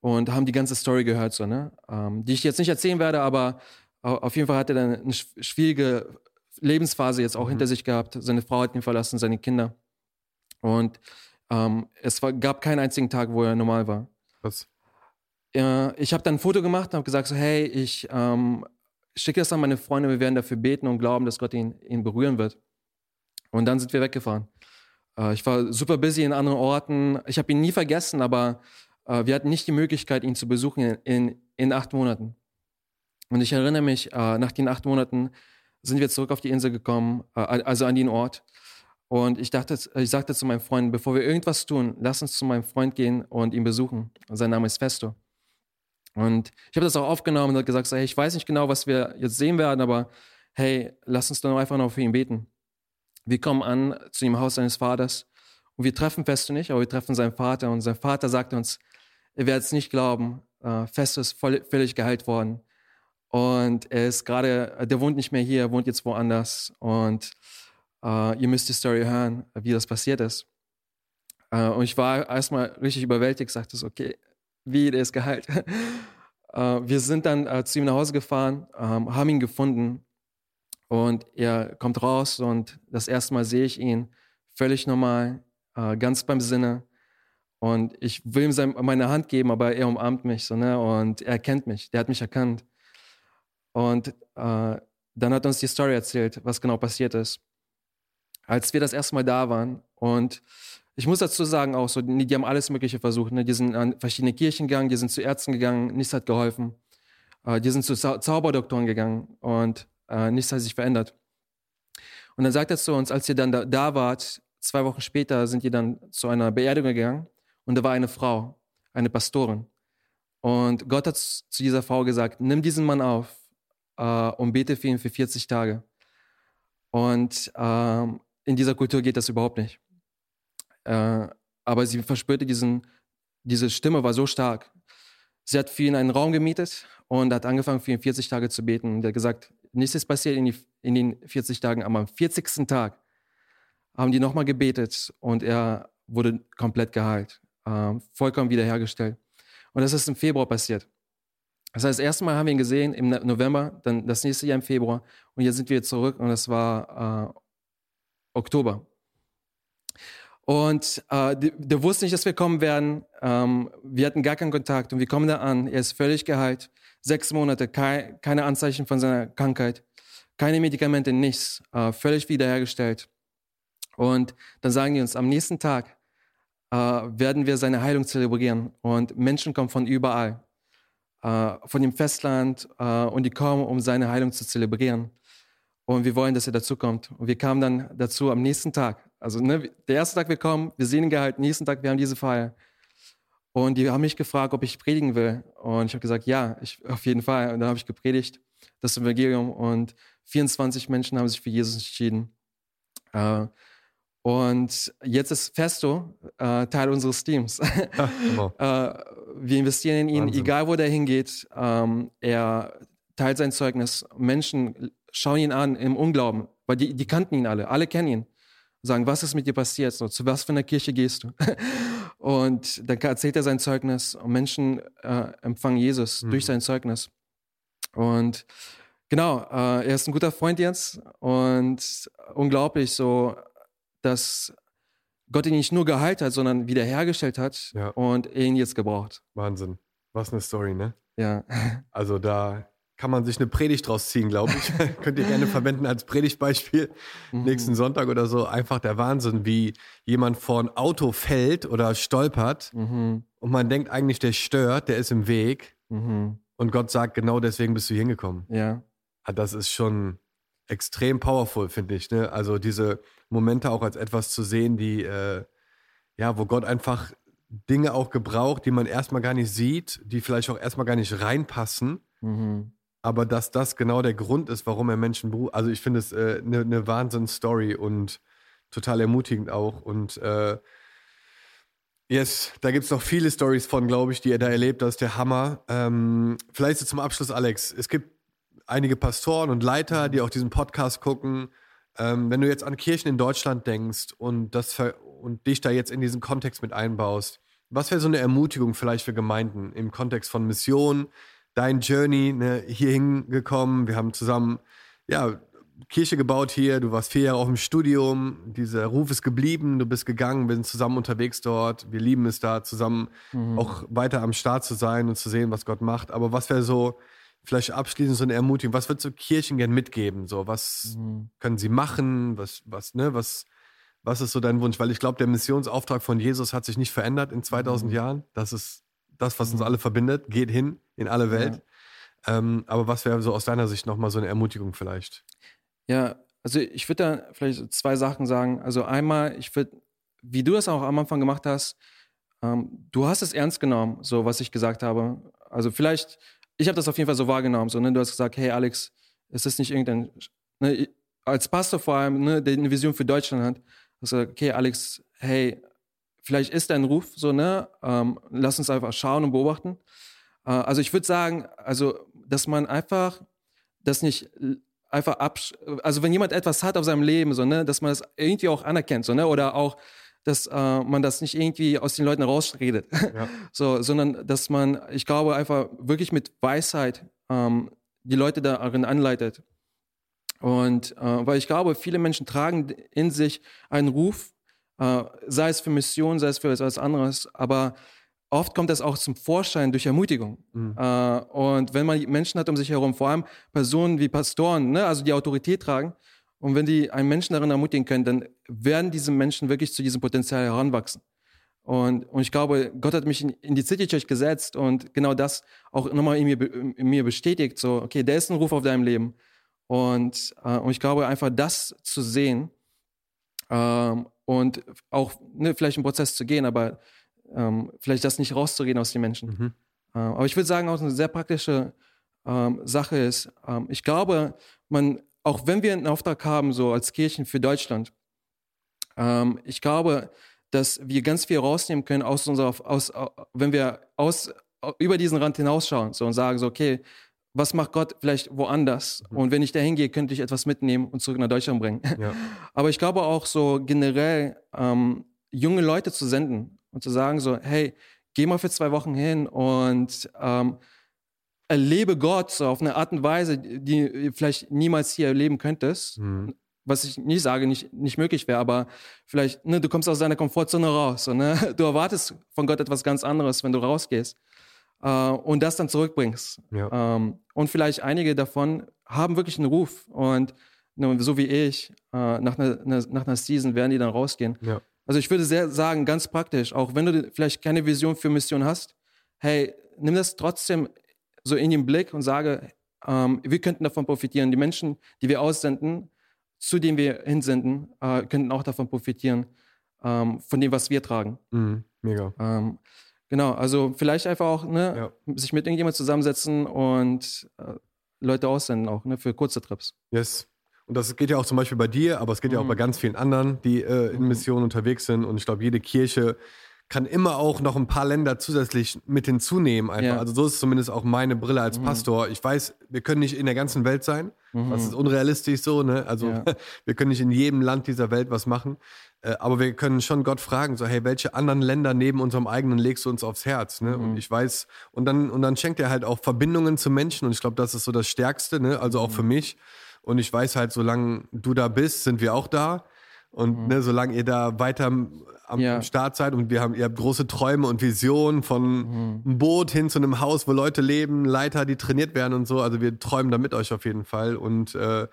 und haben die ganze Story gehört, so, ne? Ähm, die ich jetzt nicht erzählen werde, aber auf jeden Fall hat er dann eine schwierige Lebensphase jetzt auch mhm. hinter sich gehabt. Seine Frau hat ihn verlassen, seine Kinder. Und ähm, es war, gab keinen einzigen Tag, wo er normal war. Was? Äh, ich habe dann ein Foto gemacht und habe gesagt, so, hey, ich ähm, schicke das an meine Freunde, wir werden dafür beten und glauben, dass Gott ihn, ihn berühren wird. Und dann sind wir weggefahren. Äh, ich war super busy in anderen Orten. Ich habe ihn nie vergessen, aber äh, wir hatten nicht die Möglichkeit, ihn zu besuchen in, in, in acht Monaten. Und ich erinnere mich, äh, nach den acht Monaten sind wir zurück auf die Insel gekommen, äh, also an den Ort. Und ich dachte, ich sagte zu meinem Freund, bevor wir irgendwas tun, lass uns zu meinem Freund gehen und ihn besuchen. Sein Name ist Festo. Und ich habe das auch aufgenommen und gesagt, hey, ich weiß nicht genau, was wir jetzt sehen werden, aber hey, lass uns doch einfach noch für ihn beten. Wir kommen an zu dem Haus seines Vaters und wir treffen Festo nicht, aber wir treffen seinen Vater und sein Vater sagte uns, ihr werdet es nicht glauben, äh, Festo ist voll, völlig geheilt worden. Und er ist gerade, der wohnt nicht mehr hier, er wohnt jetzt woanders. Und äh, ihr müsst die Story hören, wie das passiert ist. Äh, und ich war erstmal richtig überwältigt, sagte so, okay, wie, der ist geheilt. äh, wir sind dann äh, zu ihm nach Hause gefahren, ähm, haben ihn gefunden und er kommt raus und das erste Mal sehe ich ihn völlig normal, äh, ganz beim Sinne. Und ich will ihm sein, meine Hand geben, aber er umarmt mich so, ne? Und er kennt mich, der hat mich erkannt. Und äh, dann hat uns die Story erzählt, was genau passiert ist. Als wir das erste Mal da waren und ich muss dazu sagen auch so, die, die haben alles Mögliche versucht. Ne? Die sind an verschiedene Kirchen gegangen, die sind zu Ärzten gegangen, nichts hat geholfen. Äh, die sind zu Zau Zauberdoktoren gegangen und äh, nichts hat sich verändert. Und dann sagt er zu uns, als ihr dann da, da wart, zwei Wochen später sind ihr dann zu einer Beerdigung gegangen und da war eine Frau, eine Pastorin. Und Gott hat zu dieser Frau gesagt, nimm diesen Mann auf äh, und bete für ihn für 40 Tage. Und ähm, in dieser Kultur geht das überhaupt nicht. Äh, aber sie verspürte diesen, diese Stimme war so stark. Sie hat für ihn einen Raum gemietet und hat angefangen, für ihn 40 Tage zu beten. Und er hat gesagt, nichts ist passiert in, die, in den 40 Tagen, aber am 40. Tag haben die nochmal gebetet und er wurde komplett geheilt, äh, vollkommen wiederhergestellt. Und das ist im Februar passiert. Das heißt, das erste Mal haben wir ihn gesehen im November, dann das nächste Jahr im Februar und jetzt sind wir zurück und das war äh, Oktober. Und äh, der, wusste nicht, dass wir kommen werden. Ähm, wir hatten gar keinen Kontakt und wir kommen da an. Er ist völlig geheilt. Sechs Monate, kei keine Anzeichen von seiner Krankheit, keine Medikamente, nichts. Äh, völlig wiederhergestellt. Und dann sagen die uns, am nächsten Tag äh, werden wir seine Heilung zelebrieren. Und Menschen kommen von überall, äh, von dem Festland, äh, und die kommen, um seine Heilung zu zelebrieren. Und wir wollen, dass er dazu kommt. Und wir kamen dann dazu am nächsten Tag, also ne, der erste Tag, wir kommen, wir sehen ihn gehalten, nächsten Tag, wir haben diese Feier. Und die haben mich gefragt, ob ich predigen will. Und ich habe gesagt, ja, ich, auf jeden Fall. Und dann habe ich gepredigt, das Evangelium. Und 24 Menschen haben sich für Jesus entschieden. Äh, und jetzt ist Festo äh, Teil unseres Teams. Ach, äh, wir investieren in ihn, Wahnsinn. egal wo der hingeht. Ähm, er teilt sein Zeugnis. Menschen schauen ihn an im Unglauben, weil die, die kannten ihn alle, alle kennen ihn sagen, was ist mit dir passiert? So, zu was für einer Kirche gehst du? und dann erzählt er sein Zeugnis und Menschen äh, empfangen Jesus mhm. durch sein Zeugnis. Und genau, äh, er ist ein guter Freund jetzt und unglaublich so, dass Gott ihn nicht nur geheilt hat, sondern wiederhergestellt hat ja. und ihn jetzt gebraucht. Wahnsinn. Was eine Story, ne? Ja. Also da kann man sich eine Predigt draus ziehen, glaube ich. Könnt ihr gerne verwenden als Predigtbeispiel mhm. nächsten Sonntag oder so. Einfach der Wahnsinn, wie jemand vor ein Auto fällt oder stolpert mhm. und man denkt eigentlich, der stört, der ist im Weg. Mhm. Und Gott sagt, genau deswegen bist du hingekommen. Ja. Ah, das ist schon extrem powerful, finde ich. Ne? Also diese Momente auch als etwas zu sehen, die, äh, ja, wo Gott einfach Dinge auch gebraucht, die man erstmal gar nicht sieht, die vielleicht auch erstmal gar nicht reinpassen. Mhm aber dass das genau der Grund ist, warum er Menschen beruft. Also ich finde es eine äh, ne, ne Wahnsinns-Story und total ermutigend auch. Und äh, yes, da gibt es noch viele Stories von, glaube ich, die er da erlebt. Das ist der Hammer. Ähm, vielleicht so zum Abschluss, Alex. Es gibt einige Pastoren und Leiter, die auch diesen Podcast gucken. Ähm, wenn du jetzt an Kirchen in Deutschland denkst und, das und dich da jetzt in diesen Kontext mit einbaust, was wäre so eine Ermutigung vielleicht für Gemeinden im Kontext von Mission, dein Journey ne, hier hingekommen. Wir haben zusammen ja, Kirche gebaut hier. Du warst vier Jahre auch im Studium. Dieser Ruf ist geblieben. Du bist gegangen, wir sind zusammen unterwegs dort. Wir lieben es da, zusammen mhm. auch weiter am Start zu sein und zu sehen, was Gott macht. Aber was wäre so, vielleicht abschließend so eine Ermutigung, was würdest du Kirchen gern mitgeben? So, was mhm. können sie machen? Was, was, ne, was, was ist so dein Wunsch? Weil ich glaube, der Missionsauftrag von Jesus hat sich nicht verändert in 2000 mhm. Jahren. Das ist das, was uns mhm. alle verbindet, geht hin in alle Welt. Ja. Ähm, aber was wäre so aus deiner Sicht nochmal so eine Ermutigung vielleicht? Ja, also ich würde da vielleicht zwei Sachen sagen. Also einmal, ich würde, wie du das auch am Anfang gemacht hast, ähm, du hast es ernst genommen, so was ich gesagt habe. Also vielleicht, ich habe das auf jeden Fall so wahrgenommen. So, ne? Du hast gesagt, hey Alex, es ist nicht irgendein, ne, als Pastor vor allem, ne, der eine Vision für Deutschland hat, hast du gesagt, okay Alex, hey, vielleicht ist dein Ruf so, ne? Ähm, lass uns einfach schauen und beobachten. Äh, also ich würde sagen, also, dass man einfach das nicht einfach absch also wenn jemand etwas hat auf seinem Leben, so, ne, dass man das irgendwie auch anerkennt, so, ne, oder auch, dass äh, man das nicht irgendwie aus den Leuten rausredet, ja. so, sondern dass man, ich glaube, einfach wirklich mit Weisheit ähm, die Leute darin anleitet. Und äh, weil ich glaube, viele Menschen tragen in sich einen Ruf, äh, sei es für Mission, sei es für etwas anderes, aber oft kommt das auch zum Vorschein durch Ermutigung. Mhm. Äh, und wenn man Menschen hat um sich herum, vor allem Personen wie Pastoren, ne, also die Autorität tragen, und wenn die einen Menschen darin ermutigen können, dann werden diese Menschen wirklich zu diesem Potenzial heranwachsen. Und, und ich glaube, Gott hat mich in, in die City Church gesetzt und genau das auch nochmal in mir, in mir bestätigt. So, okay, der ist ein Ruf auf deinem Leben. Und, äh, und ich glaube, einfach das zu sehen ähm, und auch ne, vielleicht einen Prozess zu gehen, aber ähm, vielleicht das nicht rauszureden aus den Menschen. Mhm. Äh, aber ich würde sagen, auch eine sehr praktische ähm, Sache ist, ähm, ich glaube, man, auch wenn wir einen Auftrag haben, so als Kirchen für Deutschland, ähm, ich glaube, dass wir ganz viel rausnehmen können aus unserer, aus, wenn wir aus, über diesen Rand hinausschauen so, und sagen so, okay, was macht Gott vielleicht woanders? Mhm. Und wenn ich da hingehe, könnte ich etwas mitnehmen und zurück nach Deutschland bringen. Ja. Aber ich glaube auch so generell, ähm, junge Leute zu senden und zu sagen so, hey, geh mal für zwei Wochen hin und ähm, erlebe Gott so auf eine Art und Weise, die du vielleicht niemals hier erleben könntest. Mhm. Was ich nicht sage, nicht, nicht möglich wäre, aber vielleicht, ne, du kommst aus deiner Komfortzone raus. So, ne? Du erwartest von Gott etwas ganz anderes, wenn du rausgehst äh, und das dann zurückbringst. Ja. Ähm, und vielleicht einige davon haben wirklich einen Ruf und ne, so wie ich, äh, nach, einer, nach einer Season werden die dann rausgehen. Ja. Also ich würde sehr sagen, ganz praktisch, auch wenn du vielleicht keine Vision für Mission hast, hey, nimm das trotzdem so in den Blick und sage, ähm, wir könnten davon profitieren. Die Menschen, die wir aussenden, zu denen wir hinsenden, äh, könnten auch davon profitieren, ähm, von dem, was wir tragen. Mhm, mega. Ähm, Genau, also vielleicht einfach auch ne, ja. sich mit irgendjemand zusammensetzen und äh, Leute aussenden auch ne, für kurze Trips. Yes. Und das geht ja auch zum Beispiel bei dir, aber es geht mhm. ja auch bei mhm. ganz vielen anderen, die äh, in mhm. Missionen unterwegs sind. Und ich glaube, jede Kirche kann immer auch noch ein paar Länder zusätzlich mit hinzunehmen. Einfach. Ja. Also so ist zumindest auch meine Brille als mhm. Pastor. Ich weiß, wir können nicht in der ganzen Welt sein. Mhm. Das ist unrealistisch so. Ne? Also ja. wir können nicht in jedem Land dieser Welt was machen. Äh, aber wir können schon Gott fragen, so, hey, welche anderen Länder neben unserem eigenen legst du uns aufs Herz? Ne? Mhm. Und ich weiß, und dann, und dann schenkt er halt auch Verbindungen zu Menschen und ich glaube, das ist so das Stärkste, ne? also auch mhm. für mich. Und ich weiß halt, solange du da bist, sind wir auch da. Und mhm. ne, solange ihr da weiter am, ja. Start seid und wir haben, ihr habt große Träume und Visionen von mhm. einem Boot hin zu einem Haus, wo Leute leben, Leiter, die trainiert werden und so. Also wir träumen da mit euch auf jeden Fall. Und äh,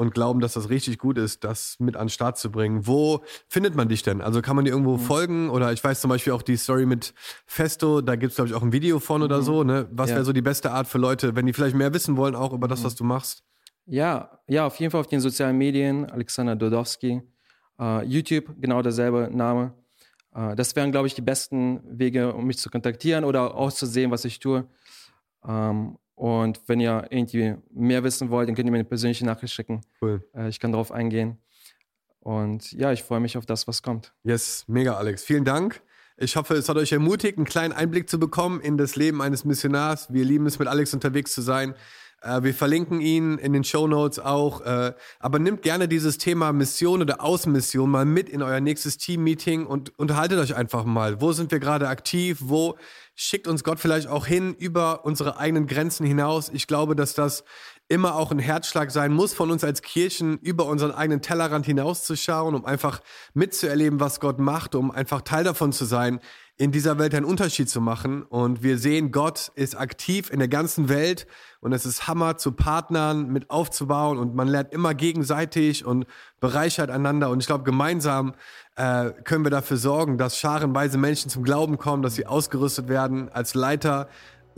und glauben, dass das richtig gut ist, das mit an den Start zu bringen. Wo findet man dich denn? Also kann man dir irgendwo mhm. folgen? Oder ich weiß zum Beispiel auch die Story mit Festo, da gibt es, glaube ich, auch ein Video von oder mhm. so. Ne? Was ja. wäre so die beste Art für Leute, wenn die vielleicht mehr wissen wollen, auch über das, mhm. was du machst? Ja, ja, auf jeden Fall auf den sozialen Medien, Alexander Dodowski. Uh, YouTube, genau derselbe Name. Uh, das wären, glaube ich, die besten Wege, um mich zu kontaktieren oder auszusehen, was ich tue. Ähm, und wenn ihr irgendwie mehr wissen wollt, dann könnt ihr mir eine persönliche Nachricht schicken. Cool. Äh, ich kann darauf eingehen. Und ja, ich freue mich auf das, was kommt. Yes, mega, Alex. Vielen Dank. Ich hoffe, es hat euch ermutigt, einen kleinen Einblick zu bekommen in das Leben eines Missionars. Wir lieben es, mit Alex unterwegs zu sein. Äh, wir verlinken ihn in den Show Notes auch. Äh, aber nimmt gerne dieses Thema Mission oder Außenmission mal mit in euer nächstes Team-Meeting und unterhaltet euch einfach mal. Wo sind wir gerade aktiv? Wo schickt uns Gott vielleicht auch hin über unsere eigenen Grenzen hinaus? Ich glaube, dass das immer auch ein Herzschlag sein muss von uns als Kirchen, über unseren eigenen Tellerrand hinauszuschauen, um einfach mitzuerleben, was Gott macht, um einfach Teil davon zu sein, in dieser Welt einen Unterschied zu machen. Und wir sehen, Gott ist aktiv in der ganzen Welt und es ist Hammer zu Partnern mit aufzubauen und man lernt immer gegenseitig und bereichert einander. Und ich glaube, gemeinsam äh, können wir dafür sorgen, dass scharenweise Menschen zum Glauben kommen, dass sie ausgerüstet werden als Leiter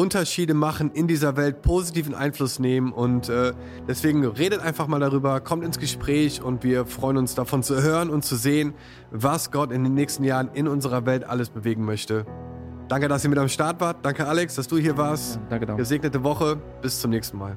Unterschiede machen in dieser Welt, positiven Einfluss nehmen. Und äh, deswegen redet einfach mal darüber, kommt ins Gespräch und wir freuen uns davon zu hören und zu sehen, was Gott in den nächsten Jahren in unserer Welt alles bewegen möchte. Danke, dass ihr mit am Start wart. Danke, Alex, dass du hier warst. Ja, danke, danke. Gesegnete Woche. Bis zum nächsten Mal.